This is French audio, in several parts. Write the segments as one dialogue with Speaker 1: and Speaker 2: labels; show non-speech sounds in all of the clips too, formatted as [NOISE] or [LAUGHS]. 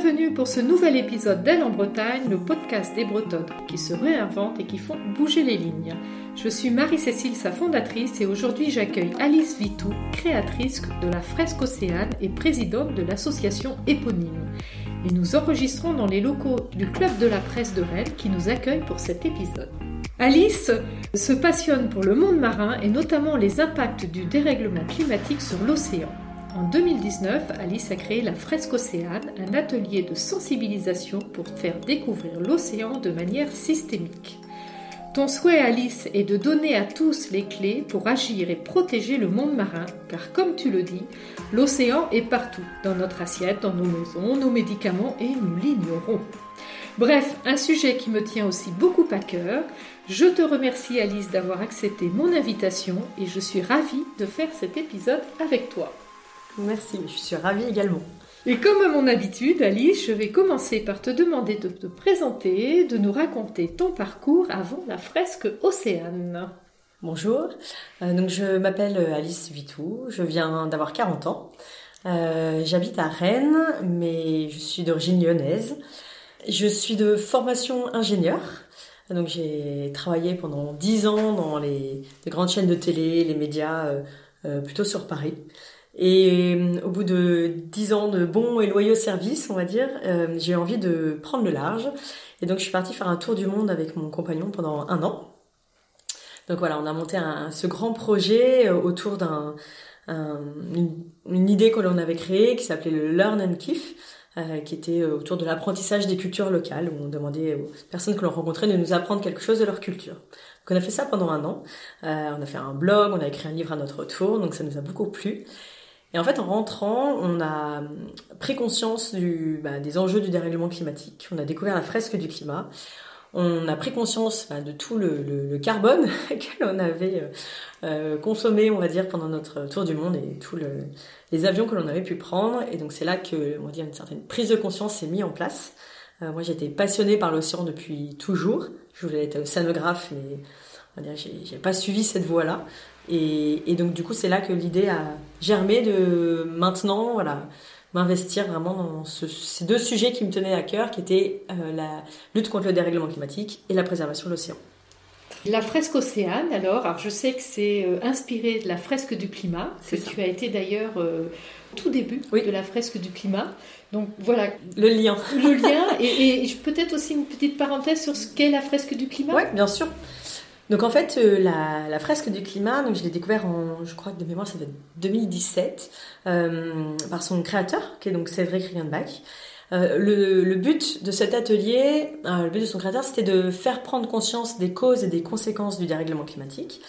Speaker 1: Bienvenue pour ce nouvel épisode d'Elle en Bretagne, le podcast des Bretonnes qui se réinventent et qui font bouger les lignes. Je suis Marie-Cécile, sa fondatrice, et aujourd'hui j'accueille Alice Vitou, créatrice de la fresque Océane et présidente de l'association éponyme. Et nous enregistrons dans les locaux du Club de la presse de Rennes qui nous accueille pour cet épisode. Alice se passionne pour le monde marin et notamment les impacts du dérèglement climatique sur l'océan. En 2019, Alice a créé la Fresque Océane, un atelier de sensibilisation pour faire découvrir l'océan de manière systémique. Ton souhait, Alice, est de donner à tous les clés pour agir et protéger le monde marin, car comme tu le dis, l'océan est partout, dans notre assiette, dans nos maisons, nos médicaments, et nous l'ignorons. Bref, un sujet qui me tient aussi beaucoup à cœur. Je te remercie Alice d'avoir accepté mon invitation et je suis ravie de faire cet épisode avec toi.
Speaker 2: Merci, je suis ravie également.
Speaker 1: Et comme à mon habitude, Alice, je vais commencer par te demander de te présenter, de nous raconter ton parcours avant la fresque Océane.
Speaker 2: Bonjour, euh, donc je m'appelle Alice Vitou, je viens d'avoir 40 ans. Euh, j'habite à Rennes, mais je suis d'origine lyonnaise. Je suis de formation ingénieur. Donc j'ai travaillé pendant 10 ans dans les, grandes chaînes de télé, les médias, euh, plutôt sur Paris. Et euh, au bout de dix ans de bons et loyaux services, on va dire, euh, j'ai envie de prendre le large. Et donc je suis partie faire un tour du monde avec mon compagnon pendant un an. Donc voilà, on a monté ce grand projet euh, autour d'un une, idée que l'on avait créée qui s'appelait le Learn and Kiff, qui était autour de l'apprentissage des cultures locales, où on demandait aux personnes que l'on rencontrait de nous apprendre quelque chose de leur culture. Donc on a fait ça pendant un an. on a fait un blog, on a écrit un livre à notre tour, donc ça nous a beaucoup plu. Et en fait, en rentrant, on a pris conscience bah, des enjeux du dérèglement climatique. On a découvert la fresque du climat. On a pris conscience bah, de tout le, carbone [LAUGHS] que l'on avait euh, euh, consommé, on va dire, pendant notre tour du monde et tous le, les avions que l'on avait pu prendre. Et donc c'est là que, on va dire, une certaine prise de conscience s'est mise en place. Euh, moi, j'étais passionnée par l'océan depuis toujours. Je voulais être océanographe, mais j'ai pas suivi cette voie-là. Et, donc du coup, c'est là que l'idée a germé de maintenant, voilà, m'investir vraiment dans ces deux sujets qui me tenaient à cœur, qui étaient euh, la lutte contre le dérèglement climatique et la préservation de l'océan.
Speaker 1: La fresque Océane, alors, alors je sais que c'est euh, inspiré de la fresque du climat, que tu as été d'ailleurs euh, tout début de la fresque du climat. Donc voilà.
Speaker 2: Le lien.
Speaker 1: Le lien. Et, et peut-être aussi une petite parenthèse sur ce qu'est la fresque du climat.
Speaker 2: Oui, bien sûr. Donc en fait, euh, la, fresque du climat, donc je l'ai découvert en, je crois que de mémoire, ça va être 2017, euh, par son créateur, qui est donc Cédric Rienbach. Euh, le, le, but de cet atelier, le but de son créateur, c'était de faire prendre conscience des causes et des conséquences du dérèglement climatique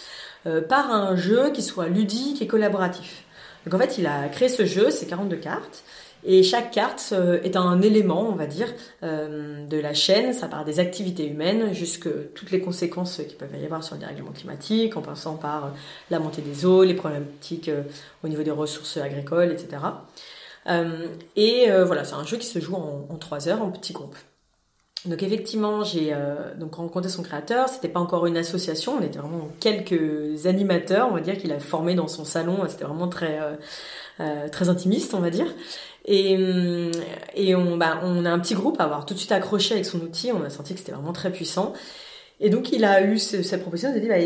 Speaker 2: par un jeu qui soit ludique et collaboratif. Donc en fait, il a créé ce jeu, c'est 42 cartes, et chaque carte euh, est un élément, on va dire, euh, de la chaîne. Ça part des activités humaines jusque toutes les conséquences qu'il peuvent y avoir sur le dérèglement climatique, en passant par euh, la montée des eaux, les problématiques au niveau des ressources agricoles, etc. et voilà, c'est un jeu qui se joue en, trois heures en petits groupes. Donc effectivement, j'ai donc rencontré son créateur. C'était pas encore une association, on était vraiment quelques animateurs, on va dire qu'il a formé dans son salon. C'était vraiment très très intimiste, on va dire. Et, hum, et on, bah, on a un petit groupe à avoir tout de suite accroché avec son outil. On a senti que c'était vraiment très puissant. Et donc il a eu cette proposition de dire, bah,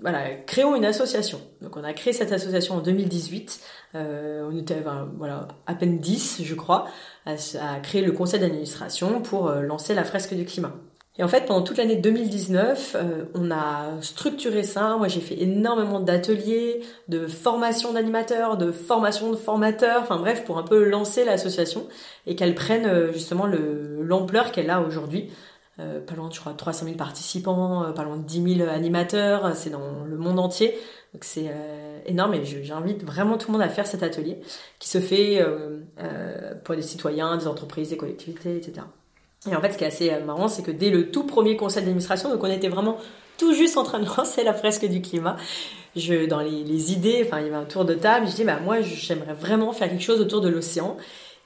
Speaker 2: voilà, créons une association. Donc on a créé cette association en 2018. Euh, on était voilà à peine 10, je crois, à, à créer le conseil d'administration pour euh, lancer la fresque du climat. Et en fait, pendant toute l'année 2019, euh, on a structuré ça. Moi, j'ai fait énormément d'ateliers, de formation d'animateurs, de formation de formateurs, enfin bref, pour un peu lancer l'association et qu'elle prenne euh, justement l'ampleur qu'elle a aujourd'hui. Euh, pas loin, je crois, 300 000 participants, pas loin de 10 000 animateurs, c'est dans le monde entier. Donc c'est énorme et j'invite vraiment tout le monde à faire cet atelier qui se fait pour des citoyens, des entreprises, des collectivités, etc. Et en fait, ce qui est assez euh, marrant, c'est que dès le tout premier conseil d'administration, donc on était vraiment tout juste en train de [LAUGHS] lancer la fresque du climat. Je, dans les, idées, enfin, il y avait un tour de table. Je dis, bah, moi, j'aimerais vraiment faire quelque chose autour de l'océan.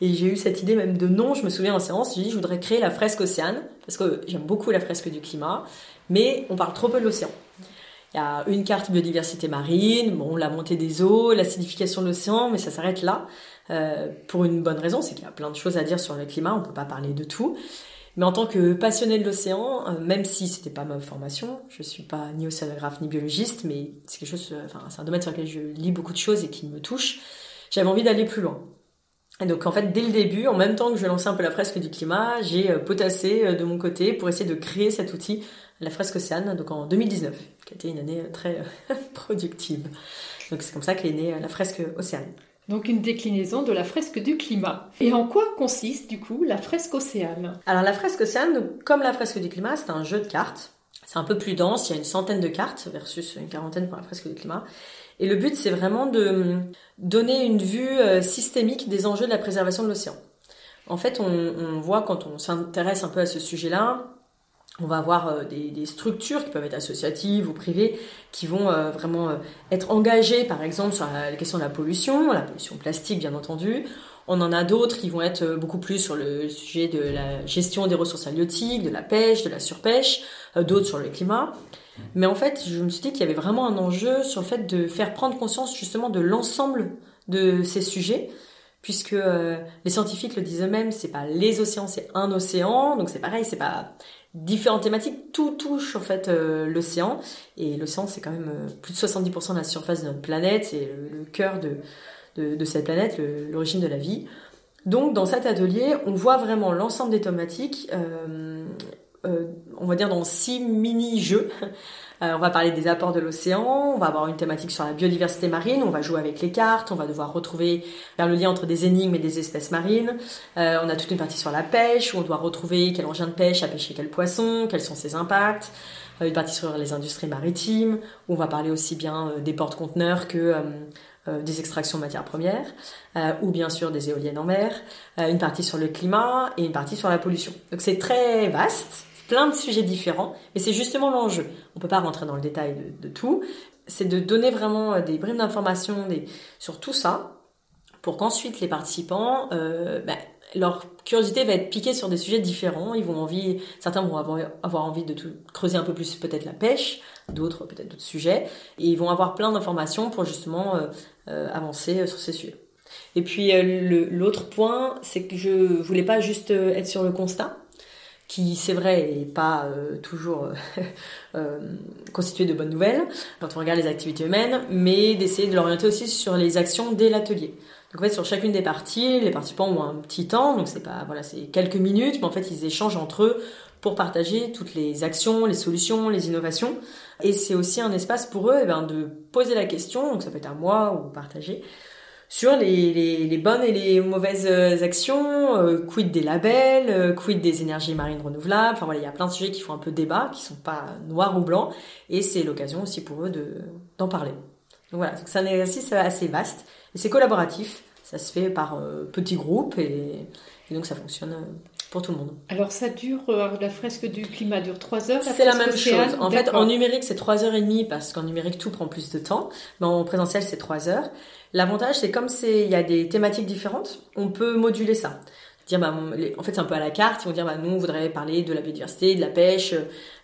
Speaker 2: Et j'ai eu cette idée même de nom. Je me souviens en séance, j'ai dit, je voudrais créer la fresque océane parce que j'aime beaucoup la fresque du climat, mais on parle trop peu de l'océan. Il y a une carte biodiversité marine, bon, la montée des eaux, l'acidification de l'océan, mais ça s'arrête là. Euh, pour une bonne raison, c'est qu'il y a plein de choses à dire sur le climat, on peut pas parler de tout. Mais en tant que passionné de l'océan, euh, même si c'était pas ma formation, je suis pas ni océanographe ni biologiste, mais c'est quelque chose, euh, c'est un domaine sur lequel je lis beaucoup de choses et qui me touche. J'avais envie d'aller plus loin. Et donc en fait, dès le début, en même temps que je lançais un peu la fresque du climat, j'ai potassé de mon côté pour essayer de créer cet outil la fresque Océane, donc en 2019, qui a été une année très [LAUGHS] productive. Donc c'est comme ça qu'est née la fresque Océane.
Speaker 1: Donc une déclinaison de la fresque du climat. Et en quoi consiste du coup la fresque Océane?
Speaker 2: Alors la fresque Océane, comme la fresque du climat, c'est un jeu de cartes. C'est un peu plus dense, il y a une centaine de cartes versus une quarantaine pour la fresque du climat. Et le but, c'est vraiment de hum, donner une vue euh, systémique des enjeux de la préservation de l'océan. En fait, on, on voit quand on s'intéresse un peu à ce sujet-là, on va avoir euh, des, structures qui peuvent être associatives ou privées qui vont euh, vraiment euh, être engagées par exemple sur la, question de la pollution, la pollution plastique bien entendu. On en a d'autres qui vont être beaucoup plus sur le sujet de la gestion des ressources halieutiques, de la pêche, de la surpêche, d'autres sur le climat. Mais en fait, je me suis dit qu'il y avait vraiment un enjeu sur le fait de faire prendre conscience justement de l'ensemble de ces sujets puisque les scientifiques le disent eux-mêmes, c'est pas les océans, c'est un océan, donc c'est pareil, c'est pas différentes thématiques, tout touche en fait euh, l'océan. Et l'océan, c'est quand même euh, plus de 70% de la surface de notre planète, c'est le, cœur de, de, cette planète, l'origine de la vie. Donc dans cet atelier, on voit vraiment l'ensemble des thématiques, euh, on va dire dans six mini-jeux. Euh, on va parler des apports de l'océan, on va avoir une thématique sur la biodiversité marine, on va jouer avec les cartes, on va devoir retrouver faire le lien entre des énigmes et des espèces marines. Euh, on a toute une partie sur la pêche, où on doit retrouver quel engin de pêche a pêché quel poisson, quels sont ses impacts. Euh, une partie sur les industries maritimes, où on va parler aussi bien des porte-conteneurs que des extractions de matières premières, ou bien sûr des éoliennes en mer, une partie sur le climat et une partie sur la pollution. Donc c'est très vaste, plein de sujets différents, mais c'est justement l'enjeu. On peut pas rentrer dans le détail de, tout. C'est de donner vraiment euh, des brimes d'informations sur tout ça, pour qu'ensuite les participants, euh, ben, leur curiosité va être piquée sur des sujets différents. Ils vont envie, certains vont avoir, avoir envie de creuser un peu plus peut-être la pêche, d'autres peut-être d'autres sujets, et ils vont avoir plein d'informations pour justement euh, avancer sur ces sujets. Et puis l'autre point, c'est que je voulais pas juste être sur le constat, qui c'est vrai est pas euh, toujours euh, [LAUGHS] euh, constitué de bonnes nouvelles quand on regarde les activités humaines, mais d'essayer de l'orienter aussi sur les actions dès l'atelier. Donc en fait sur chacune des parties, les participants ont un petit temps, donc c'est pas voilà c'est quelques minutes, mais en fait ils échangent entre eux pour partager toutes les actions, les solutions, les innovations. Et c'est aussi un espace pour eux eh ben, de poser la question, donc ça peut être à moi ou partager, sur les, les, bonnes et les mauvaises euh, actions, euh, quid des labels, euh, quid des énergies marines renouvelables. Enfin voilà, il y a plein de sujets qui font un peu débat, qui sont pas noirs ou blancs, et c'est l'occasion aussi pour eux de d'en parler. Donc voilà, c'est un exercice assez vaste et c'est collaboratif. Ça se fait par petits groupes et, donc ça fonctionne pour tout le monde.
Speaker 1: Alors ça dure, la fresque du climat dure 3 heures
Speaker 2: C'est la même chose. En fait, en numérique, c'est 3 heures et demie parce qu'en numérique, tout prend plus de temps. Mais en présentiel, c'est 3 heures. L'avantage, c'est comme c'est, il y a des thématiques différentes, on peut moduler ça. Dire, bah, en fait, c'est un peu à la carte. Ils vont dire, bah, nous, on voudrait parler de la biodiversité, de la pêche,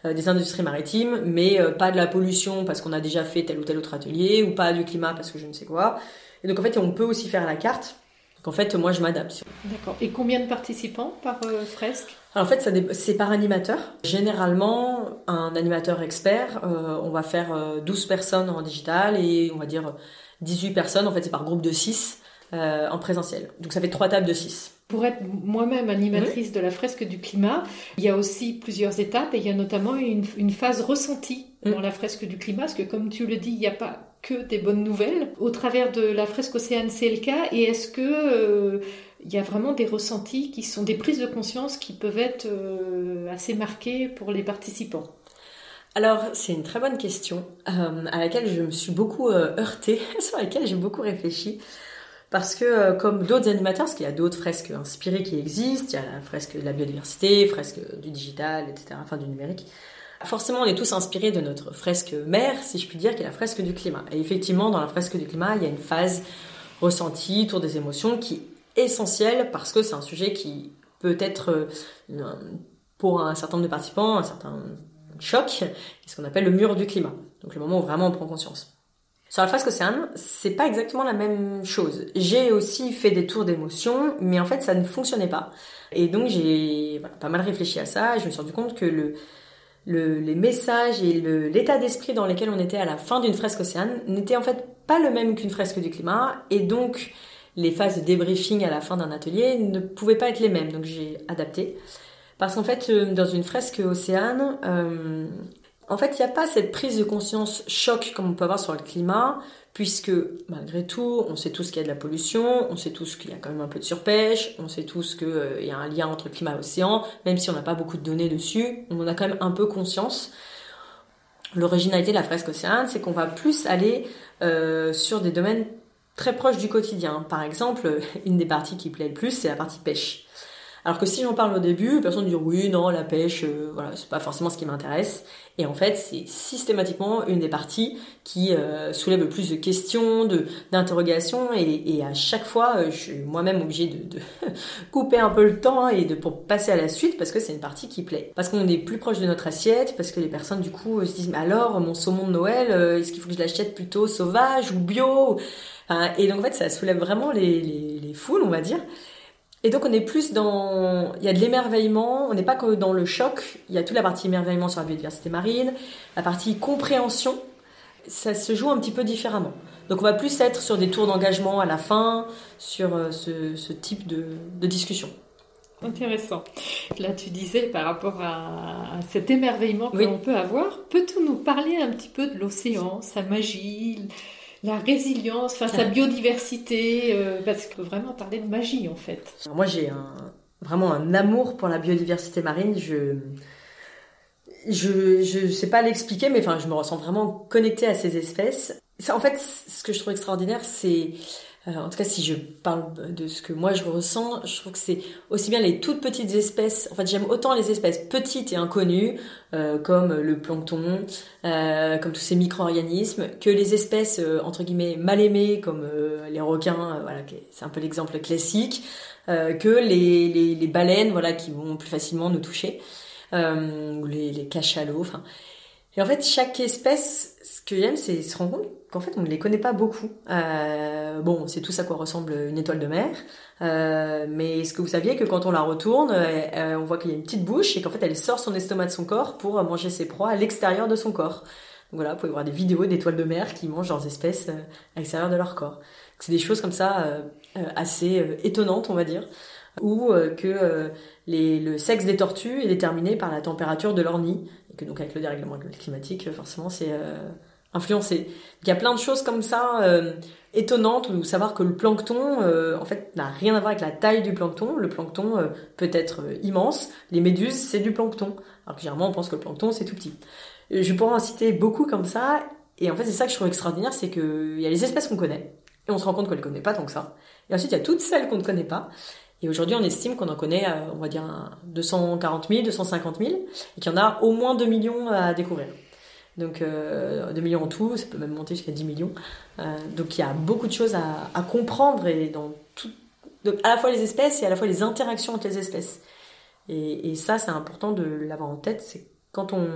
Speaker 2: euh, des industries maritimes, mais euh, pas de la pollution parce qu'on a déjà fait tel ou tel autre atelier, ou pas du climat parce que je ne sais quoi. Et donc, en fait, on peut aussi faire à la carte. Donc, en fait, moi, je m'adapte.
Speaker 1: D'accord. Et combien de participants par euh, fresque?
Speaker 2: Alors en fait, c'est par animateur. Généralement, un animateur expert, on va faire 12 personnes en digital et on va dire 18 personnes, en fait c'est par groupe de 6 euh, en présentiel. Donc ça fait trois tables de 6.
Speaker 1: Pour être moi-même animatrice de la fresque du climat, il y a aussi plusieurs étapes et il y a notamment une, phase ressentie mm. dans la fresque du climat, parce que comme tu le dis, il n'y a pas que des bonnes nouvelles. Au travers de la fresque Océane, cas. Et est-ce que euh, il y a vraiment des ressentis qui sont des prises de conscience qui peuvent être euh, assez marquées pour les participants?
Speaker 2: Alors, c'est une très bonne question euh, à laquelle je me suis beaucoup euh, heurtée, [LAUGHS] sur laquelle j'ai beaucoup réfléchi. Parce que, euh, comme d'autres animateurs, parce qu'il y a d'autres fresques inspirées qui existent, il y a la fresque de la biodiversité, fresque du digital, etc., enfin du numérique. Forcément, on est tous inspirés de notre fresque mère, si je puis dire, qui est la fresque du climat. Et effectivement, dans la fresque du climat, il y a une phase ressentie, autour des émotions, qui est essentielle parce que c'est un sujet qui peut être, pour un certain nombre de participants, un certain choc, ce qu'on appelle le mur du climat. Donc le moment où vraiment on prend conscience. Sur la fresque océane, c'est pas exactement la même chose. J'ai aussi fait des tours d'émotion, mais en fait ça ne fonctionnait pas. Et donc j'ai pas mal réfléchi à ça. Je me suis rendu compte que le, le les messages et l'état d'esprit dans lequel on était à la fin d'une fresque océane n'étaient en fait pas le même qu'une fresque du climat. Et donc les phases de débriefing à la fin d'un atelier ne pouvaient pas être les mêmes. Donc j'ai adapté. Parce qu'en fait, euh, dans une fresque océane, euh, en fait, il n'y a pas cette prise de conscience choc comme on peut avoir sur le climat, puisque malgré tout, on sait tous qu'il y a de la pollution, on sait tous qu'il y a quand même un peu de surpêche, on sait tous qu'il euh, y a un lien entre climat et océan, même si on n'a pas beaucoup de données dessus, on a quand même un peu conscience. L'originalité de la fresque océane, c'est qu'on va plus aller euh, sur des domaines très proches du quotidien. Par exemple, [LAUGHS] une des parties qui plaît le plus, c'est la partie pêche. Alors que si j'en parle au début, personne ne dit oui, non, la pêche, euh, voilà, c'est pas forcément ce qui m'intéresse. Et en fait, c'est systématiquement une des parties qui euh, soulève le plus de questions, de d'interrogations, et, à chaque fois, euh, je suis moi-même obligée de, [LAUGHS] couper un peu le temps hein, et de pour passer à la suite parce que c'est une partie qui plaît. Parce qu'on est plus proche de notre assiette, parce que les personnes du coup se disent mais alors mon saumon de Noël, est-ce qu'il faut que je l'achète plutôt sauvage ou bio Et donc en fait, ça soulève vraiment les, les foules, on va dire. Et donc on est plus dans, il y a de l'émerveillement, on n'est pas que dans le choc, il y a toute la partie émerveillement sur la biodiversité marine, la partie compréhension, ça se joue un petit peu différemment. Donc on va plus être sur des tours d'engagement à la fin, sur euh, ce, type de, discussion.
Speaker 1: Intéressant. Là, tu disais par rapport à, cet émerveillement que l'on peut avoir, peux-tu nous parler un petit peu de l'océan, sa magie, la résilience, enfin sa biodiversité, euh, parce qu'on peut vraiment parler de magie en fait.
Speaker 2: moi j'ai un, vraiment un amour pour la biodiversité marine. Je je je sais pas l'expliquer, mais enfin je me ressens vraiment connectée à ces espèces. en fait, ce que je trouve extraordinaire, c'est en tout cas, si je parle de ce que moi je ressens, je trouve que c'est aussi bien les toutes petites espèces. En fait, j'aime autant les espèces petites et inconnues, euh, comme le plancton, euh, comme tous ces micro-organismes, que les espèces entre guillemets mal aimées, comme les requins. voilà, c'est un peu l'exemple classique. que les, les, les, baleines, voilà, qui vont plus facilement nous toucher, ou les, les cachalots. Enfin, et en fait, chaque espèce, ce que j'aime, c'est se rendre compte qu'en fait, on ne les connaît pas beaucoup. Euh, bon, c'est tout ça quoi ressemble une étoile de mer. Euh, mais est-ce que vous saviez que quand on la retourne, euh, on voit qu'il y a une petite bouche et qu'en fait, elle sort son estomac de son corps pour manger ses proies à l'extérieur de son corps. Donc voilà, vous pouvez voir des vidéos d'étoiles de mer qui mangent leurs espèces à l'extérieur de leur corps. C'est des choses comme ça assez étonnantes, on va dire ou que le sexe des tortues est déterminé par la température de leur nid, et que donc avec le dérèglement climatique, forcément, c'est influencer. Il y a plein de choses comme ça euh, étonnantes, ou savoir que le plancton, euh, en fait, n'a rien à voir avec la taille du plancton. Le plancton euh, peut être immense. Les méduses, c'est du plancton. Alors que généralement, on pense que le plancton, c'est tout petit. Je pourrais en citer beaucoup comme ça. Et en fait, c'est ça que je trouve extraordinaire, c'est qu'il y a les espèces qu'on connaît, et on se rend compte qu'on les connaît pas tant que ça. Et ensuite, il y a toutes celles qu'on ne connaît pas. Et aujourd'hui, on estime qu'on en connaît, on va dire, 240 000, 250 000, et qu'il y en a au moins 2 millions à découvrir. Donc euh, 2 millions en tout, ça peut même monter jusqu'à 10 millions. Euh, donc il y a beaucoup de choses à, à comprendre et dans tout, donc à la fois les espèces et à la fois les interactions entre les espèces. Et, et ça, c'est important de l'avoir en tête. C'est quand on,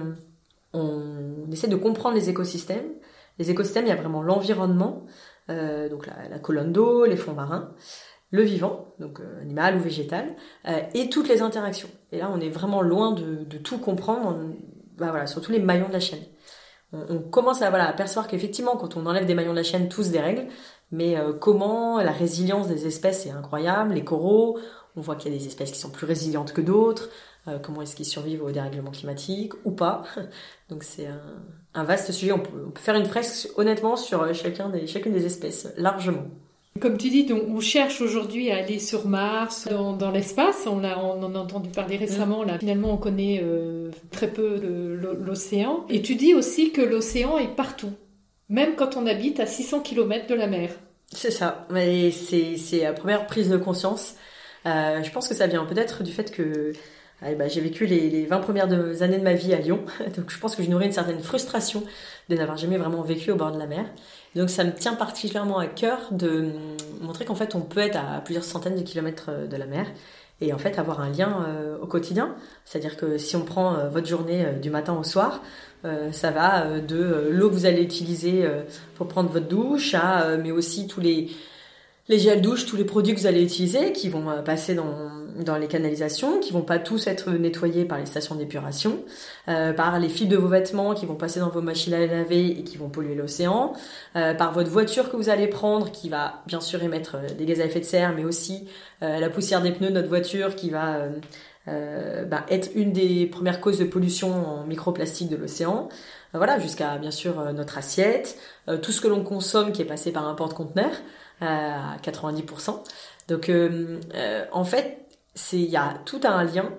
Speaker 2: on essaie de comprendre les écosystèmes. Les écosystèmes, il y a vraiment l'environnement, euh, donc la, la, colonne d'eau, les fonds marins, le vivant, donc euh, animal ou végétal, euh, et toutes les interactions. Et là, on est vraiment loin de, de tout comprendre, bah voilà, sur tous les maillons de la chaîne on, commence à voilà à qu'effectivement quand on enlève des maillons de la chaîne tous des règles mais euh, comment la résilience des espèces est incroyable les coraux on voit qu'il y a des espèces qui sont plus résilientes que d'autres euh, comment est-ce qu'ils survivent au dérèglement climatique ou pas [LAUGHS] donc c'est un, vaste sujet on peut, faire une fresque honnêtement sur euh, chacun des, chacune des espèces largement
Speaker 1: comme tu dis, on cherche aujourd'hui à aller sur Mars, dans, l'espace. On, on, en a entendu parler récemment. Là, finalement, on connaît très peu l'océan. Et tu dis aussi que l'océan est partout, même quand on habite à 600 km de la mer.
Speaker 2: C'est ça. Mais c'est la première prise de conscience. Euh, je pense que ça vient peut-être du fait que ah, bah, j'ai vécu les, les 20 premières années de ma vie à Lyon, [LAUGHS] donc je pense que je nourris une certaine frustration de n'avoir jamais vraiment vécu au bord de la mer. Donc ça me tient particulièrement à cœur de montrer qu'en fait on peut être à plusieurs centaines de kilomètres de la mer et en fait avoir un lien au quotidien. C'est-à-dire que si on prend votre journée du matin au soir, ça va de l'eau que vous allez utiliser pour prendre votre douche, mais aussi tous les les gels douche, tous les produits que vous allez utiliser, qui vont euh, passer dans, dans les canalisations, qui vont pas tous être nettoyés par les stations d'épuration, euh, par les fils de vos vêtements qui vont passer dans vos machines à laver et qui vont polluer l'océan, euh, par votre voiture que vous allez prendre qui va bien sûr émettre euh, des gaz à effet de serre, mais aussi euh, la poussière des pneus de notre voiture qui va bah, être une des premières causes de pollution en microplastique de l'océan. voilà, jusqu'à bien sûr notre assiette, tout ce que l'on consomme qui est passé par un porte-conteneur à 90%. Donc euh, euh, en fait, c'est il y a tout un lien.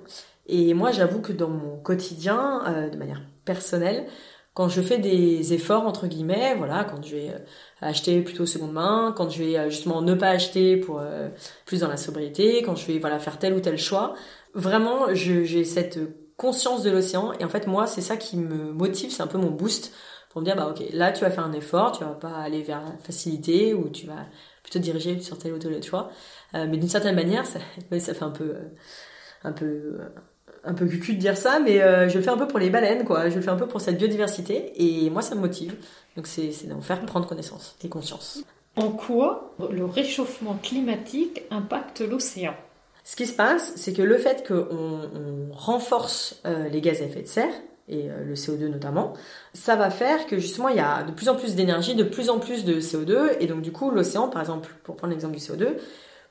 Speaker 2: Et moi, j'avoue que dans mon quotidien, euh, de manière personnelle, quand je fais des efforts entre guillemets, voilà, quand je vais acheter plutôt seconde main, quand je vais justement ne pas acheter pour plus dans la sobriété, quand je vais voilà faire tel ou tel choix, vraiment, j'ai cette conscience de l'océan et en fait moi c'est ça qui me motive, c'est un peu mon boost pour me dire bah ok là tu vas faire un effort, tu vas pas aller vers la facilité ou tu vas plutôt diriger sur tel ou tel choix. Euh, mais d'une certaine manière, ça, ça fait un peu, euh, un peu, euh, un peu cucu de dire ça, mais je le fais un peu pour les baleines, quoi. Je le fais un peu pour cette biodiversité, et moi, ça me motive. Donc, c'est d'en faire prendre connaissance et conscience.
Speaker 1: En quoi le réchauffement climatique impacte l'océan?
Speaker 2: Ce qui se passe, c'est que le fait qu'on on renforce les gaz à effet de serre, et euh, le CO2 notamment, ça va faire que justement il y a de plus en plus d'énergie, de plus en plus de CO2, et donc du coup l'océan, par exemple, pour prendre l'exemple du CO2,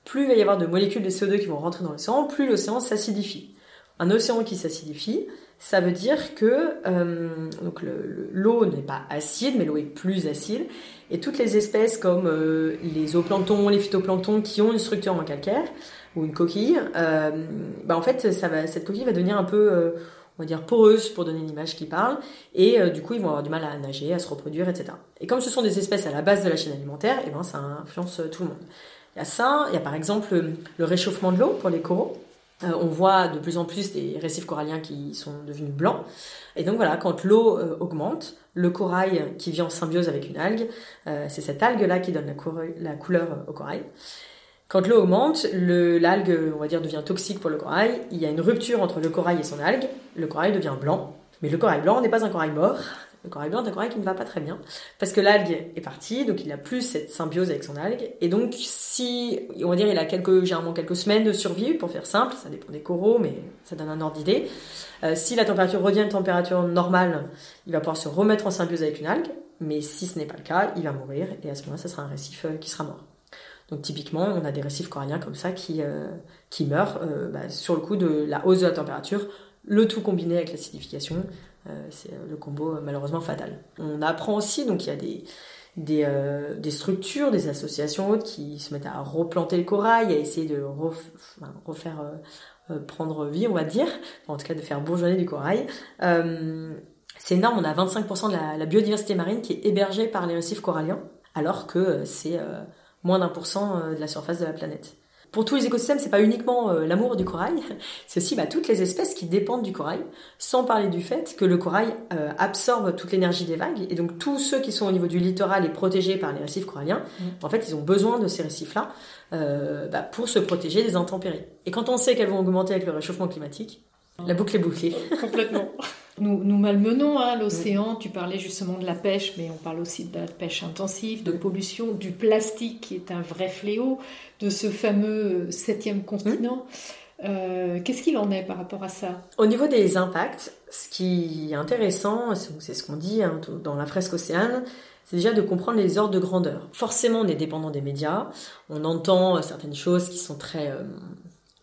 Speaker 2: plus il va y avoir de molécules de CO2 qui vont rentrer dans l'océan, plus l'océan s'acidifie. Un océan qui s'acidifie, ça veut dire que euh, donc l'eau n'est pas acide, mais l'eau est plus acide, et toutes les espèces comme euh, les zooplanctons, les phytoplanctons qui ont une structure en calcaire ou une coquille, bah en fait ça va, cette coquille va devenir un peu on va dire poreuse pour donner une image qui parle, et euh, du coup ils vont avoir du mal à nager, à se reproduire, etc. Et comme ce sont des espèces à la base de la chaîne alimentaire, et eh ben ça influence euh, tout le monde. Il y a ça, il y a par exemple le réchauffement de l'eau pour les coraux. Euh, on voit de plus en plus des récifs coralliens qui sont devenus blancs. Et donc voilà, quand l'eau augmente, le corail qui vit en symbiose avec une algue, c'est cette algue-là qui donne la couleur au corail. Quand l'eau augmente, l'algue, on va dire, devient toxique pour le corail. Il y a une rupture entre le corail et son algue. Le corail devient blanc. Mais le corail blanc n'est pas un corail mort. Le corail blanc est un corail qui ne va pas très bien. Parce que l'algue est partie, donc il n'a plus cette symbiose avec son algue. Et donc, si, on va dire, il a quelques, généralement quelques semaines de survie, pour faire simple, ça dépend des coraux, mais ça donne un ordre d'idée. Euh, si la température revient à une température normale, il va pouvoir se remettre en symbiose avec une algue. Mais si ce n'est pas le cas, il va mourir. Et à ce moment-là, ça sera un récif euh, qui sera mort. Donc typiquement, on a des récifs coralliens comme ça qui, euh, meurent bah, sur le coup de la hausse de la température, le tout combiné avec l'acidification, c'est le combo malheureusement fatal. On apprend aussi, donc il y a des, des, structures, des associations autres qui se mettent à replanter le corail, à essayer de refaire prendre vie, on va dire, en tout cas de faire bourgeonner du corail. c'est énorme, on a 25% de la, la, biodiversité marine qui est hébergée par les récifs coralliens, alors que c'est moins d'un pour cent euh, de la surface de la planète. Pour tous les écosystèmes, c'est pas uniquement euh, l'amour du corail, [LAUGHS] c'est aussi bah, toutes les espèces qui dépendent du corail, sans parler du fait que le corail euh, absorbe toute l'énergie des vagues, et donc tous ceux qui sont au niveau du littoral et protégés par les récifs coralliens, mmh. en fait, ils ont besoin de ces récifs-là bah, pour se protéger des intempéries. Et quand on sait qu'elles vont augmenter avec le réchauffement climatique, la boucle est bouclée.
Speaker 1: Complètement. [LAUGHS] Nous, nous malmenons hein, l'océan. Tu parlais justement de la pêche, mais on parle aussi de la pêche intensive, de pollution, du plastique qui est un vrai fléau, de ce fameux septième continent. Euh, qu'est-ce qu'il en est par rapport à ça?
Speaker 2: Au niveau des impacts, ce qui est intéressant, c'est ce qu'on dit hein, dans la fresque océane, c'est déjà de comprendre les ordres de grandeur. Forcément, on est dépendant des médias, on entend certaines choses qui sont très, euh,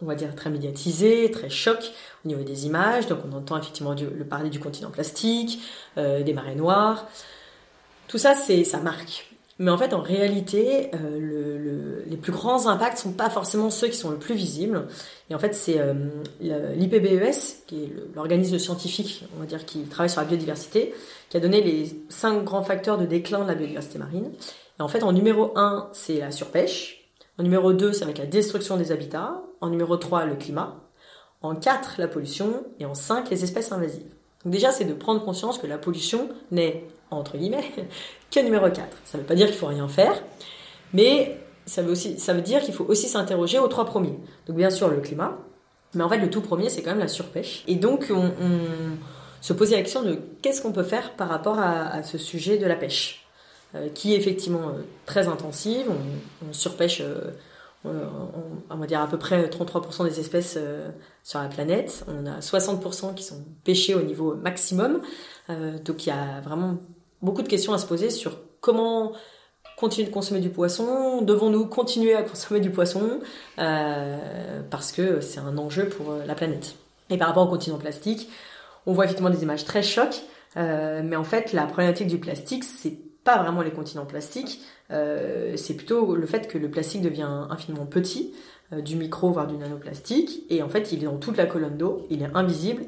Speaker 2: on va dire, très médiatisées, très chocs au niveau des images. Donc on entend effectivement le parler du continent plastique, euh, des marées noires. Tout ça, c'est ça marque. Mais en fait, en réalité, euh, le, les plus grands impacts sont pas forcément ceux qui sont le plus visibles. Et en fait, c'est euh, l'IPBES, qui est l'organisme scientifique, on va dire, qui travaille sur la biodiversité, qui a donné les cinq grands facteurs de déclin de la biodiversité marine. Et en fait, en numéro 1, c'est la surpêche. En numéro 2, c'est avec la destruction des habitats. En numéro 3, le climat. En 4, la pollution. Et en 5, les espèces invasives. Donc déjà, c'est de prendre conscience que la pollution n'est, entre guillemets, [LAUGHS] que numéro 4. Ça ne veut pas dire qu'il faut rien faire, mais ça veut, aussi, dire qu'il faut aussi s'interroger aux trois premiers. Donc bien sûr, le climat, Mais en fait, le tout premier, c'est quand même la surpêche. Et donc, on, se posait la question de qu'est-ce qu'on peut faire par rapport à, ce sujet de la pêche, euh, qui est effectivement euh, très intensive. On, surpêche, euh, on, va dire à peu près 33% des espèces sur la planète. On a 60% qui sont pêchées au niveau maximum. donc, il y a vraiment beaucoup de questions à se poser sur comment continuer de consommer du poisson Devons-nous continuer à consommer du poisson euh, Parce que c'est un enjeu pour euh, la planète. Et par rapport au continent plastique, on voit effectivement des images très chocs, euh, mais en fait, la problématique du plastique, c'est pas vraiment les continents plastiques, c'est plutôt le fait que le plastique devient infiniment petit, du micro voire du nanoplastique, et en fait, il est dans toute la colonne d'eau, il est invisible,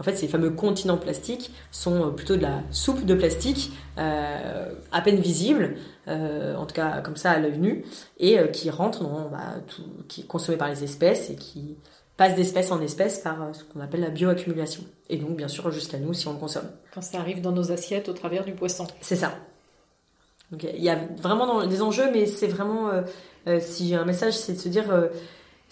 Speaker 2: en fait, ces fameux continents plastiques sont euh, plutôt de la soupe de plastique, euh, à peine visible, euh, en tout cas comme ça à l'œil nu, et qui rentre dans, bah, tout, qui est consommé par les espèces et qui passe d'espèce en espèce par ce qu'on appelle la bioaccumulation. Et donc, bien sûr, jusqu'à nous si on le consomme.
Speaker 1: Quand ça arrive dans nos assiettes au travers du poisson.
Speaker 2: C'est ça. Donc, il y a vraiment des enjeux, mais c'est vraiment, si j'ai un message, c'est de se dire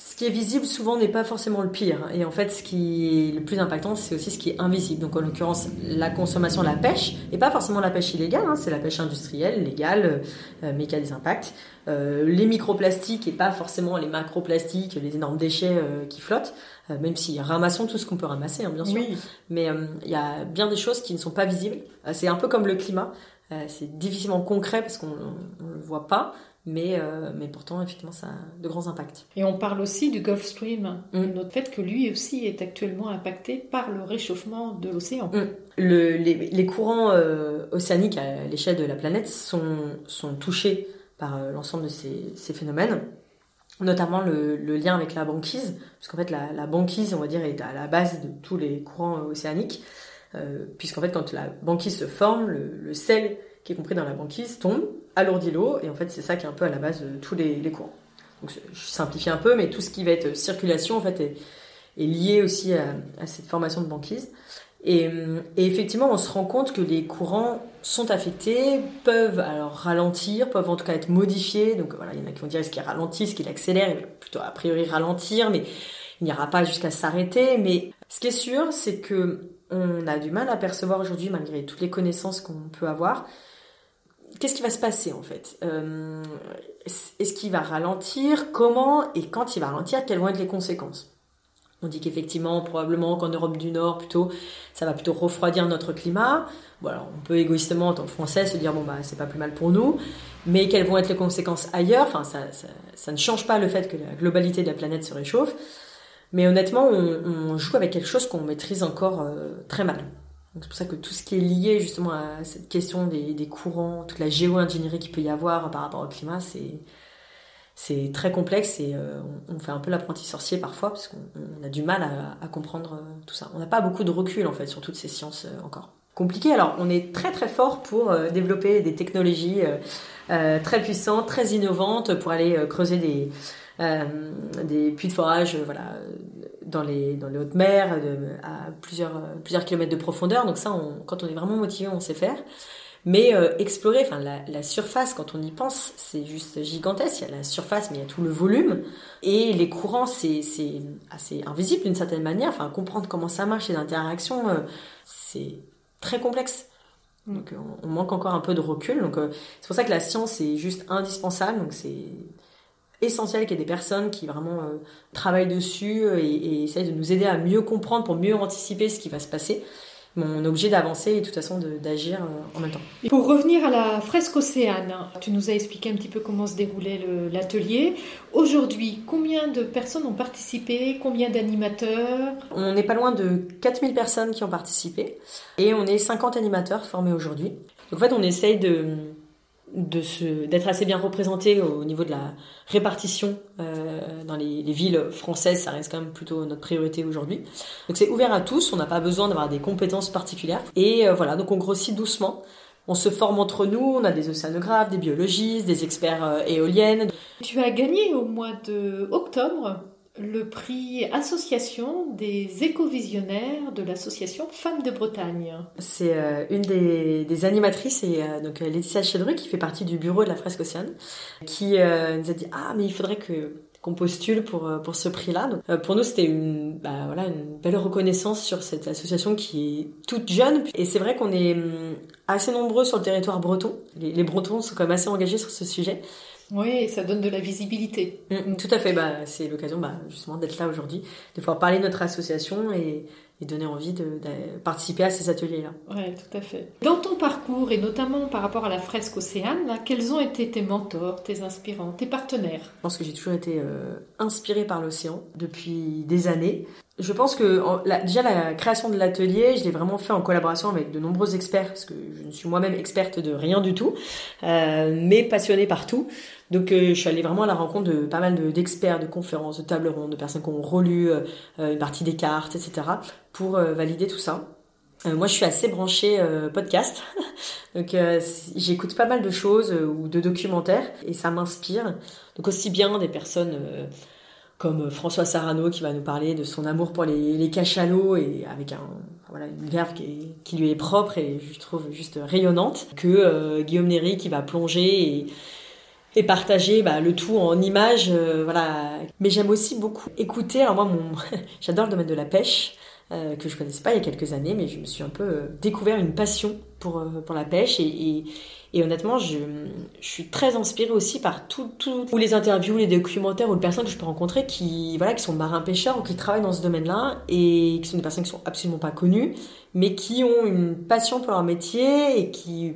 Speaker 2: ce qui est visible souvent n'est pas forcément le pire. Et en fait, ce qui est le plus impactant, c'est aussi ce qui est invisible. Donc en l'occurrence, la consommation, la pêche, et pas forcément la pêche illégale, hein, c'est la pêche industrielle, légale, euh, mais qui a des impacts. Euh, les microplastiques et pas forcément les macroplastiques, les énormes déchets euh, qui flottent, même si ramassons tout ce qu'on peut ramasser, hein, bien sûr. Mais il y a bien des choses qui ne sont pas visibles. c'est un peu comme le climat. C'est difficilement concret parce qu'on ne le voit pas, mais, euh, mais pourtant, effectivement, ça a de grands impacts.
Speaker 1: Et on parle aussi du Gulf Stream, mm. le fait que lui aussi est actuellement impacté par le réchauffement de l'océan.
Speaker 2: Mm. les, les, courants euh, océaniques à l'échelle de la planète sont, sont touchés par euh, l'ensemble de ces, ces, phénomènes, notamment le, le, lien avec la banquise, parce qu'en fait, la, la, banquise, on va dire, est à la base de tous les courants océaniques, puisqu'en fait, quand la banquise se forme, le, le sel qui est compris dans la banquise tombe alourdit l'eau, et en fait c'est ça qui est un peu à la base de tous les, courants. Donc je simplifie un peu, mais tout ce qui va être circulation en fait est, lié aussi à, cette formation de banquise. Et, effectivement, on se rend compte que les courants sont affectés, peuvent alors ralentir, peuvent en tout cas être modifiés. Donc voilà, il y en a qui vont dire est-ce qu'il ralentit, est-ce qu'il accélère, il va plutôt a priori ralentir, mais il n'ira pas jusqu'à s'arrêter. Mais ce qui est sûr, c'est que on a du mal à percevoir aujourd'hui, malgré toutes les connaissances qu'on peut avoir, qu'est-ce qui va se passer en fait? Euh, Est-ce qu'il va ralentir? Comment? Et quand il va ralentir, quelles vont être les conséquences? On dit qu'effectivement, probablement qu'en Europe du Nord, plutôt, ça va plutôt refroidir notre climat. Voilà, on peut égoïstement, en tant que Français, se dire bon bah c'est pas plus mal pour nous, mais quelles vont être les conséquences ailleurs? Enfin, ça, ça, ne change pas le fait que la globalité de la planète se réchauffe. Mais honnêtement, on, joue avec quelque chose qu'on maîtrise encore euh, très mal c'est pour ça que tout ce qui est lié justement à cette question des, courants, toute la géo-ingénierie qu'il peut y avoir par rapport au climat, c'est très complexe et euh, on, fait un peu l'apprenti sorcier parfois parce qu'on a du mal à, comprendre euh, tout ça. On n'a pas beaucoup de recul en fait sur toutes ces sciences encore. Compliqué. Alors on est très très fort pour développer des technologies très puissantes, très innovantes pour aller creuser des des puits de forage, voilà, dans les, dans les hautes mers, à plusieurs, plusieurs kilomètres de profondeur. Donc ça, quand on est vraiment motivé, on sait faire. Mais euh, explorer, enfin la, surface, quand on y pense, c'est juste gigantesque. Il y a la surface, mais il y a tout le volume. Et les courants, c'est assez invisible d'une certaine manière. Enfin, comprendre comment ça marche, les interactions, euh, c'est très complexe. Donc on, manque encore un peu de recul. Donc euh, c'est pour ça que la science est juste indispensable. Donc c'est essentiel qu'il y ait des personnes qui vraiment euh, travaillent dessus et, et, essayent de nous aider à mieux comprendre pour mieux anticiper ce qui va se passer. Mais on est obligé d'avancer et de toute façon d'agir euh, en même temps.
Speaker 1: pour revenir à la fresque océane, tu nous as expliqué un petit peu comment se déroulait l'atelier. Aujourd'hui, combien de personnes ont participé? Combien d'animateurs?
Speaker 2: On n'est pas loin de 4000 personnes qui ont participé et on est 50 animateurs formés aujourd'hui. Donc en fait, on essaye de d'être assez bien représenté au niveau de la répartition euh, dans les, villes françaises, ça reste quand même plutôt notre priorité aujourd'hui. Donc c'est ouvert à tous, on n'a pas besoin d'avoir des compétences particulières. Et euh, voilà, donc on grossit doucement. On se forme entre nous, on a des océanographes, des biologistes, des experts euh, éoliennes.
Speaker 1: Tu as gagné au mois de octobre le prix Association des éco-visionnaires de l'association Femmes de Bretagne.
Speaker 2: C'est euh, une des, animatrices, et euh, donc Laetitia Chedru, qui fait partie du bureau de la fresque océane, qui euh, nous a dit Ah, mais il faudrait que qu'on postule pour pour ce prix-là. Pour nous, c'était une bah, voilà une belle reconnaissance sur cette association qui est toute jeune. Et c'est vrai qu'on est hum, assez nombreux sur le territoire breton. Les, les Bretons sont quand même assez engagés sur ce sujet.
Speaker 1: Oui, ça donne de la visibilité.
Speaker 2: Mm, tout à fait. Bah, c'est l'occasion bah, justement d'être là aujourd'hui, de pouvoir parler de notre association et, et donner envie de, de, participer à ces ateliers-là.
Speaker 1: Oui, tout à fait. Dans ton parcours, et notamment par rapport à la fresque Océane, là, quels ont été tes mentors, tes inspirants, tes partenaires?
Speaker 2: Je pense que j'ai toujours été euh, inspirée par l'océan depuis des années. Je pense que en, la, déjà la création de l'atelier, je l'ai vraiment fait en collaboration avec de nombreux experts, parce que je ne suis moi-même experte de rien du tout, euh, mais passionnée par tout. Donc euh, je suis allée vraiment à la rencontre de pas mal d'experts, de, conférences, de tables rondes, de personnes qui ont relu euh, une partie des cartes, etc. pour euh, valider tout ça. Euh, moi, je suis assez branchée podcast, [LAUGHS] donc j'écoute pas mal de choses ou de documentaires et ça m'inspire. Donc aussi bien des personnes comme François Sarano qui va nous parler de son amour pour les, cachalots et avec un voilà une verve qui, qui, lui est propre et je trouve juste rayonnante que euh, Guillaume Néry qui va plonger et, et partager bah, le tout en images euh, voilà. Mais j'aime aussi beaucoup écouter alors moi [LAUGHS] j'adore le domaine de la pêche euh, que je connaissais pas il y a quelques années mais je me suis un peu euh, découvert une passion pour pour la pêche et, honnêtement, je, je suis très inspirée aussi par tout, tout, les interviews, les documentaires ou les personnes que je peux rencontrer qui, voilà, qui sont marins-pêcheurs ou qui travaillent dans ce domaine-là et qui sont des personnes qui sont absolument pas connues, mais qui ont une passion pour leur métier et qui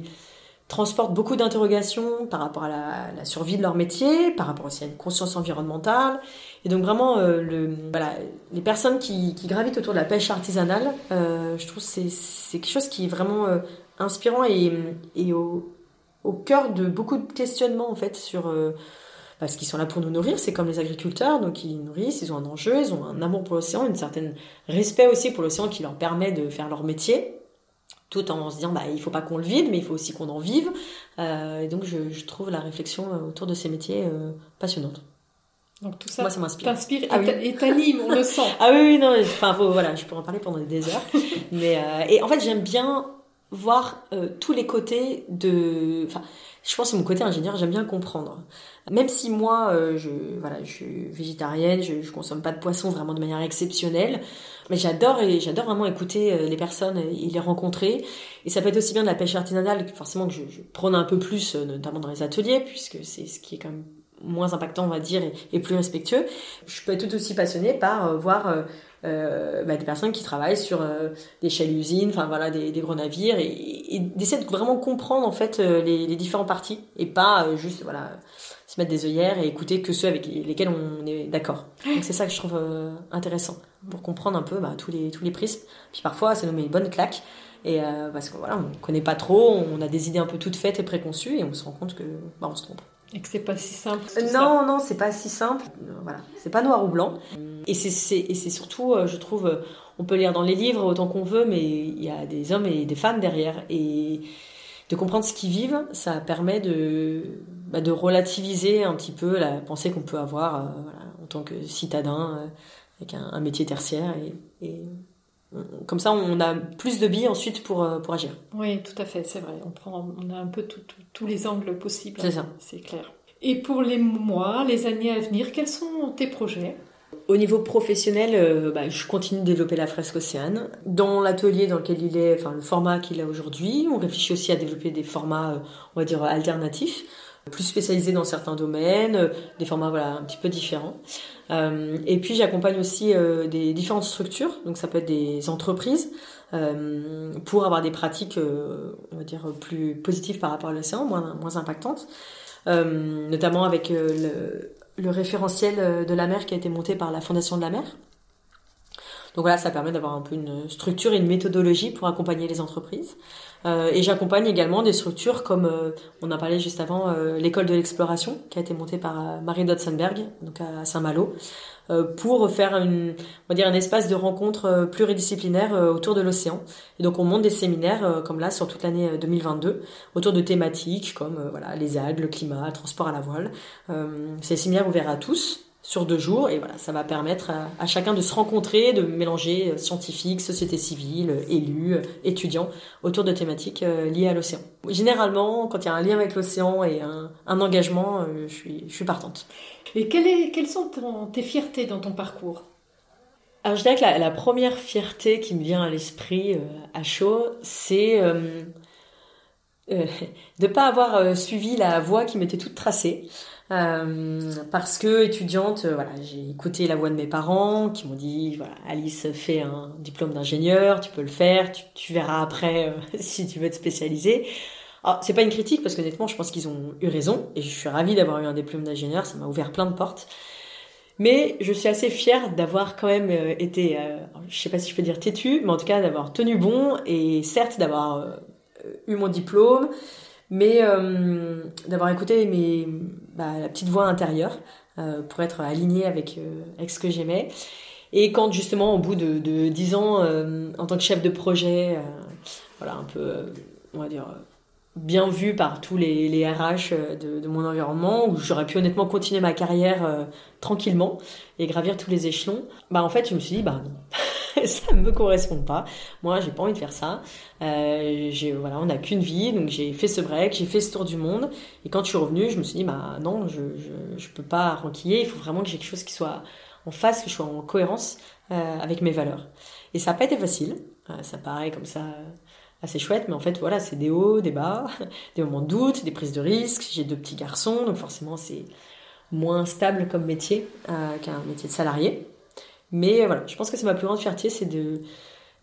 Speaker 2: transportent beaucoup d'interrogations par rapport à la, survie de leur métier, par rapport aussi à une conscience environnementale. Et donc vraiment, euh, les personnes qui, gravitent autour de la pêche artisanale, euh, je trouve c'est c'est quelque chose qui est vraiment euh, inspirant et, au, au cœur de beaucoup de questionnements en fait sur parce qu'ils sont là pour nous nourrir, c'est comme les agriculteurs, donc ils nourrissent, ils ont un enjeu, ils ont un amour pour l'océan, une certaine respect aussi pour l'océan qui leur permet de faire leur métier, tout en se disant bah il faut pas qu'on le vide, mais il faut aussi qu'on en vive. Euh, et donc je, je, trouve la réflexion autour de ces métiers euh, passionnante.
Speaker 1: Donc tout ça,
Speaker 2: Moi, ça m'inspire.
Speaker 1: T'inspire ah, et t'anime, oui. on le [LAUGHS] sent.
Speaker 2: ah oui, oui, non, enfin voilà, je pourrais en parler pendant des heures. [LAUGHS] mais euh, et en fait j'aime bien voir euh, tous les côtés de. Enfin, je pense que mon côté ingénieur, j'aime bien comprendre. Même si moi, euh, je, voilà, je suis végétarienne, je, je consomme pas de poisson vraiment de manière exceptionnelle, mais j'adore et j'adore vraiment écouter euh, les personnes et les rencontrer. Et ça peut être aussi bien de la pêche artisanale, forcément que je, je prône un peu plus, euh, notamment dans les ateliers, puisque c'est ce qui est quand même moins impactant, on va dire, et, plus respectueux. Je peux être tout aussi passionnée par euh, voir euh, bah, des personnes qui travaillent sur euh, des shell usines, enfin voilà, des, des, gros navires, et, et d'essayer de vraiment comprendre en fait euh, les, les différents parties et pas euh, juste voilà se mettre des œillères et écouter que ceux avec lesquels on est d'accord. C'est ça que je trouve euh, intéressant pour comprendre un peu bah, tous les tous les prismes. Puis parfois ça nous met une bonne claque. Et parce que voilà, on connaît pas trop, on a des idées un peu toutes faites et préconçues, et on se rend compte que bah, on se trompe.
Speaker 1: Et que c'est pas si simple.
Speaker 2: non, ça. non, c'est pas si simple. Voilà, c'est pas noir ou blanc. Et c'est et c'est surtout, je trouve, on peut lire dans les livres autant qu'on veut, mais il y a des hommes et des femmes derrière. Et de comprendre ce qu'ils vivent, ça permet de bah, de relativiser un petit peu la pensée qu'on peut avoir, euh, voilà, en tant que citadin euh, avec un, un, métier tertiaire et, et comme ça, on a plus de billes ensuite pour, euh, pour agir.
Speaker 1: Oui, tout à fait, c'est vrai. On, prend, on a un peu tout, tout, tous les angles possibles.
Speaker 2: C'est ça.
Speaker 1: C'est clair. Et pour les mois, les années à venir, quels sont tes projets?
Speaker 2: Au niveau professionnel, euh, bah, je continue de développer la fresque Océane. Dans l'atelier dans lequel il est, enfin le format qu'il a aujourd'hui, on réfléchit aussi à développer des formats, euh, on va dire, alternatifs plus spécialisés dans certains domaines, des formats voilà un petit peu différents. Euh, et puis j'accompagne aussi euh, des différentes structures, donc ça peut être des entreprises euh, pour avoir des pratiques, on va dire plus positives par rapport à l'océan, moins impactantes, notamment avec le, le référentiel de la mer qui a été monté par la Fondation de la mer. Donc voilà, ça permet d'avoir un peu une structure et une méthodologie pour accompagner les entreprises. Euh, et j'accompagne également des structures comme euh, on a parlé juste avant euh, l'école de l'exploration qui a été montée par Marie Dotzenberg donc à Saint-Malo pour faire une on va dire un espace de rencontre pluridisciplinaire autour de l'océan. Et donc on monte des séminaires comme là sur toute l'année 2022 autour de thématiques comme voilà les algues, le climat, le transport à la voile. C'est des séminaires ouverts à tous sur deux jours. Et voilà, ça va permettre à, chacun de se rencontrer, de mélanger scientifiques, société civile, élus, étudiants, autour de thématiques liées à l'océan. Généralement, quand il y a un lien avec l'océan et un, engagement, je, suis, je suis partante.
Speaker 1: Et quelles sont tes fiertés dans ton parcours?
Speaker 2: Alors je dirais que la, première fierté qui me vient à l'esprit à chaud, c'est euh, [LAUGHS] de pas avoir euh, suivi la voie qui m'était toute tracée. Euh, parce que étudiante, voilà, j'ai écouté la voix de mes parents qui m'ont dit voilà, Alice fait un diplôme d'ingénieur, tu peux le faire, tu, verras après [LAUGHS] si tu veux te spécialiser. Alors, c'est pas une critique parce qu'honnêtement, je pense qu'ils ont eu raison et je suis ravie d'avoir eu un diplôme d'ingénieur, ça m'a ouvert plein de portes. Mais je suis assez fière d'avoir quand même été, je sais pas si je peux dire têtu, mais en tout cas d'avoir tenu bon et certes d'avoir euh, eu mon diplôme, mais euh, d'avoir écouté mes, bah, la petite voix intérieure euh, pour être aligné avec, avec ce que j'aimais. Et quand justement, au bout de, de 10 ans, en tant que chef de projet, voilà, un peu, on va dire, bien vu par tous les, les RH de, de, mon environnement, où j'aurais pu honnêtement continuer ma carrière tranquillement et gravir tous les échelons, bah en fait, je me suis dit, bah non. [LAUGHS] [LAUGHS] ça me correspond pas. Moi, j'ai pas envie de faire ça. Euh, voilà, on n'a qu'une vie, donc j'ai fait ce break, j'ai fait ce tour du monde. Et quand je suis revenue, je me suis dit, bah non, je, je, je peux pas ranquiller. Il faut vraiment que j'ai quelque chose qui soit en face, que je sois en cohérence euh, avec mes valeurs. Et ça n'a pas été facile. Euh, ça paraît comme ça euh, assez chouette, mais en fait, voilà, c'est des hauts, des bas, [LAUGHS] des moments de doute, des prises de risques. J'ai deux petits garçons, donc forcément, c'est moins stable comme métier euh, qu'un métier de salarié. Mais voilà, je pense que c'est ma plus grande fierté, c'est de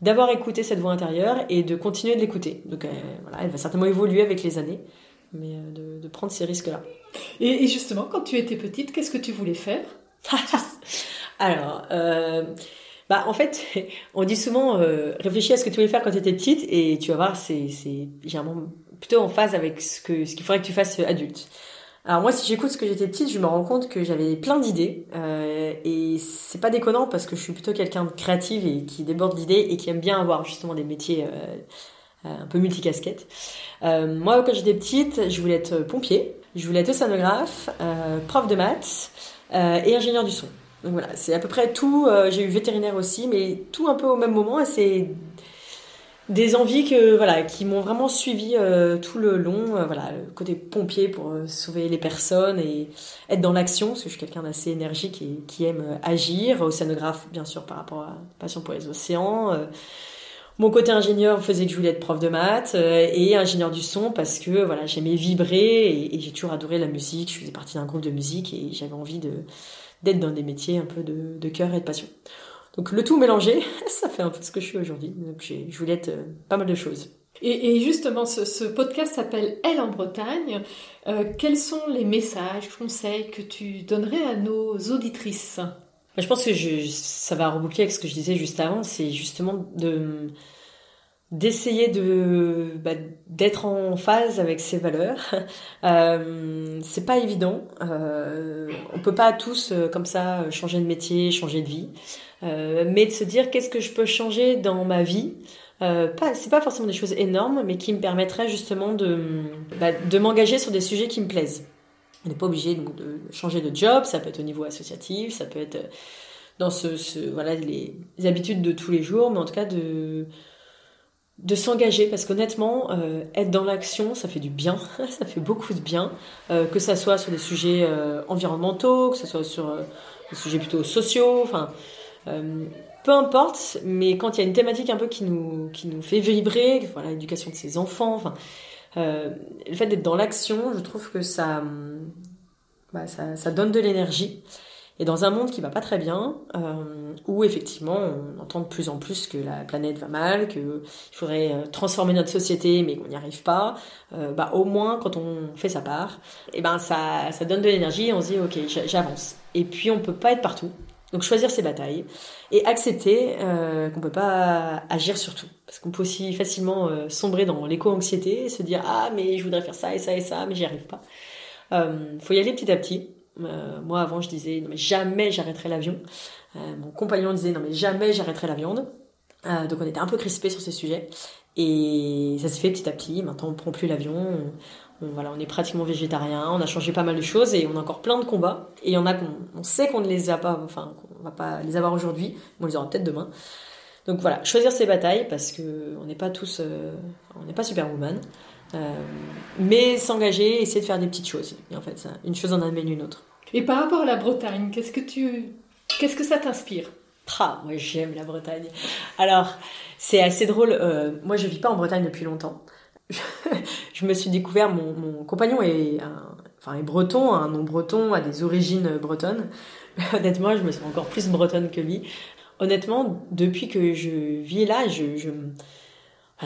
Speaker 2: d'avoir écouté cette voix intérieure et de continuer de l'écouter. Donc euh, voilà, elle va certainement évoluer avec les années, mais euh, de, de, prendre ces risques-là.
Speaker 1: Et, justement, quand tu étais petite, qu'est-ce que tu voulais faire? [LAUGHS]
Speaker 2: Alors, euh, bah en fait, [LAUGHS] on dit souvent réfléchis à ce que tu voulais faire quand tu étais petite et tu vas voir, c'est c'est généralement plutôt en phase avec ce que ce qu'il faudrait que tu fasses adulte. Alors moi, si j'écoute ce que j'étais petite, je me rends compte que j'avais plein d'idées euh, et c'est pas déconnant parce que je suis plutôt quelqu'un de créatif et qui déborde d'idées et qui aime bien avoir justement des métiers euh, un peu multicasquettes. Euh, moi, quand j'étais petite, je voulais être pompier, je voulais être océanographe, euh, prof de maths euh, et ingénieur du son. Donc voilà, c'est à peu près tout. Euh, j'ai eu vétérinaire aussi, mais tout un peu au même moment et c'est des envies que voilà qui m'ont vraiment suivi euh, tout le long euh, voilà le côté pompier pour euh, sauver les personnes et être dans l'action parce que je suis quelqu'un d'assez énergique et qui aime agir. Océanographe bien sûr par rapport à passion pour les océans mon côté ingénieur faisait que je voulais être prof de maths et ingénieur du son parce que voilà j'aimais vibrer et, j'ai toujours adoré la musique. Je faisais partie d'un groupe de musique et j'avais envie de d'être dans des métiers un peu de, de cœur et de passion donc le tout mélangé, [LAUGHS] ça fait un peu ce que je suis aujourd'hui. Donc je voulais être euh, pas mal de choses.
Speaker 1: Et, justement, ce, podcast s'appelle Elle en Bretagne. Euh, quels sont les messages, conseils que tu donnerais à nos auditrices?
Speaker 2: Je pense que je, ça va reboucler avec ce que je disais juste avant. C'est justement de d'essayer de bah, d'être en phase avec ses valeurs. [LAUGHS] Euh, c'est pas évident. Euh, on peut pas tous euh, comme ça changer de métier, changer de vie. Euh, mais de se dire qu'est-ce que je peux changer dans ma vie. Euh, c'est pas forcément des choses énormes, mais qui me permettraient justement de, bah, de m'engager sur des sujets qui me plaisent. On n'est pas obligé de changer de job, ça peut être au niveau associatif, ça peut être euh, dans ce, voilà les, habitudes de tous les jours, mais en tout cas de de s'engager parce qu'honnêtement euh, être dans l'action ça fait du bien [LAUGHS] ça fait beaucoup de bien que ça soit sur des sujets environnementaux que ça soit sur des sujets plutôt sociaux enfin peu importe, mais quand il y a une thématique un peu qui nous, qui nous fait vibrer, voilà, l'éducation de ses enfants, enfin, euh, le fait d'être dans l'action, je trouve que ça, bah, ça, ça donne de l'énergie. Et dans un monde qui va pas très bien, euh, où effectivement on entend de plus en plus que la planète va mal, qu'il faudrait euh, transformer notre société, mais qu'on n'y arrive pas, euh, bah au moins quand on fait sa part, et eh ben ça, ça donne de l'énergie et on se dit ok j'avance. Et puis on peut pas être partout. Donc choisir ses batailles et accepter euh, qu'on peut pas agir sur tout. Parce qu'on peut aussi facilement euh, sombrer dans l'éco-anxiété et se dire ah mais je voudrais faire ça et ça et ça mais j'y arrive pas. Euh, faut y aller petit à petit. Euh, moi avant je disais non mais jamais j'arrêterai l'avion. Euh, mon compagnon disait non mais jamais j'arrêterai la viande. donc on était un peu crispés sur ces sujets et ça s'est fait petit à petit. Maintenant on prend plus l'avion, voilà, on est pratiquement végétarien, on a changé pas mal de choses et on a encore plein de combats. Et il y en a qu'on on sait qu'on ne les a pas, enfin, qu'on va pas les avoir aujourd'hui, mais on les aura peut-être demain. Donc voilà, choisir ses batailles parce que on n'est pas tous, euh, on n'est pas superwoman, euh, mais s'engager, essayer de faire des petites choses. Et en fait, ça, une chose en amène une autre.
Speaker 1: Et par rapport à la Bretagne, qu'est-ce que tu, qu'est-ce que ça t'inspire?
Speaker 2: Ah, moi j'aime la Bretagne. Alors, c'est assez drôle. euh, moi, je vis pas en Bretagne depuis longtemps. [LAUGHS] je me suis découvert, mon, compagnon est, un- enfin, est breton, un nom breton, a des origines bretonnes. [LAUGHS] Honnêtement, je me sens encore plus bretonne que lui. Honnêtement, depuis que je vis là, je,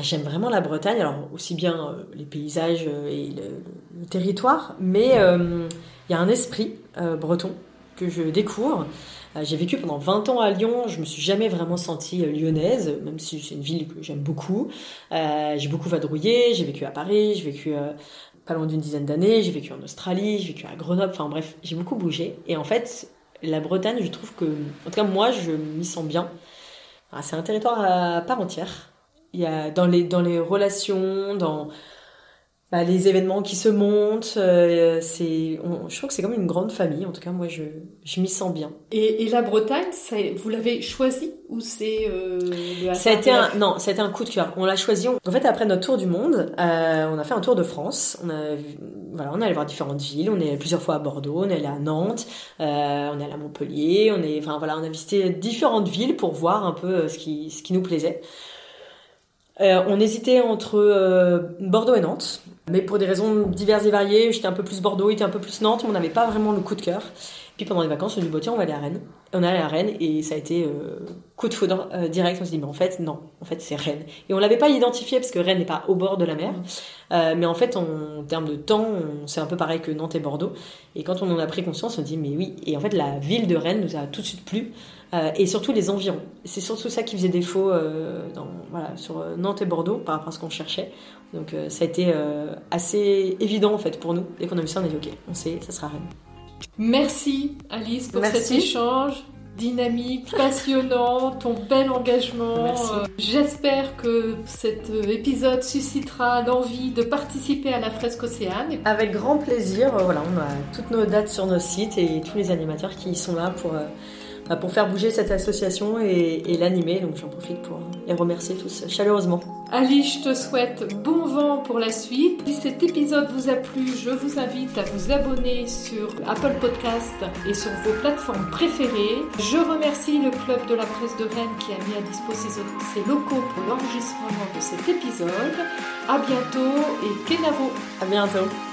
Speaker 2: j'aime vraiment la Bretagne. Alors, aussi bien euh, les paysages euh, et le, territoire, mais euh, il y a un esprit breton que je découvre. Euh, J'ai vécu pendant 20 ans à Lyon, je me suis jamais vraiment sentie euh, lyonnaise, même si c'est une ville que j'aime beaucoup. Euh, j'ai beaucoup vadrouillé, j'ai vécu à Paris, j'ai vécu pas loin d'une dizaine d'années, j'ai vécu en Australie, j'ai vécu à Grenoble, enfin bref, j'ai beaucoup bougé. Et en fait, la Bretagne, je trouve que, en tout cas moi, je m'y sens bien. Ah, c'est un territoire à part entière. Il y a dans les, dans les relations, dans bah, les événements qui se montent, euh, c'est, je trouve que c'est comme une grande famille. En tout cas, moi, je, je m'y sens bien.
Speaker 1: et, et la Bretagne, ça- vous l'avez choisi ou c'est euh,
Speaker 2: Ça a été un, non, été un coup de cœur. On l'a choisi. En fait, après notre tour du monde, euh, on a fait un tour de France. On a, voilà, on est allé voir différentes villes. On est allé plusieurs fois à Bordeaux, on est allé à Nantes, euh, on est allé à Montpellier. On est, enfin voilà, on a visité différentes villes pour voir un peu euh, ce qui, ce qui nous plaisait. Euh, on hésitait entre euh, Bordeaux et Nantes, mais pour des raisons diverses et variées, j'étais un peu plus Bordeaux, il était un peu plus Nantes, mais on n'avait pas vraiment le coup de cœur. Puis pendant les vacances, on a dit, bon, tiens, on va aller à Rennes. Et on est allé à Rennes et ça a été euh, coup de foudre euh, direct. On s'est dit, mais en fait, non, en fait, c'est Rennes. Et on l'avait pas identifié parce que Rennes n'est pas au bord de la mer. Euh, mais en fait, en, en termes de temps, c'est un peu pareil que Nantes et Bordeaux. Et quand on en a pris conscience, on s'est dit, mais oui. Et en fait, la ville de Rennes nous a tout de suite plu. Et surtout les environs. C'est surtout ça qui faisait défaut dans, voilà, sur Nantes et Bordeaux par rapport à ce qu'on cherchait. Donc ça a été assez évident en fait pour nous. Dès qu'on a vu ça, on a dit ok, on sait, ça sera Rennes.
Speaker 1: Merci Alice pour
Speaker 2: Merci.
Speaker 1: cet échange dynamique, passionnant, ton bel engagement. Euh, J'espère que cet euh, épisode suscitera l'envie de participer à la fresque océane.
Speaker 2: Avec grand plaisir. euh, voilà, on a toutes nos dates sur nos sites et tous les animateurs qui sont là pour pour faire bouger cette association et, et l'animer. Donc j'en profite pour les remercier tous chaleureusement.
Speaker 1: Alice, je te souhaite bon vent pour la suite. Si cet épisode vous a plu, je vous invite à vous abonner sur Apple Podcast et sur vos plateformes préférées. Je remercie le Club de la Presse de Rennes qui a mis à disposition ses locaux pour l'enregistrement de cet épisode. À bientôt et Kenavo
Speaker 2: À bientôt.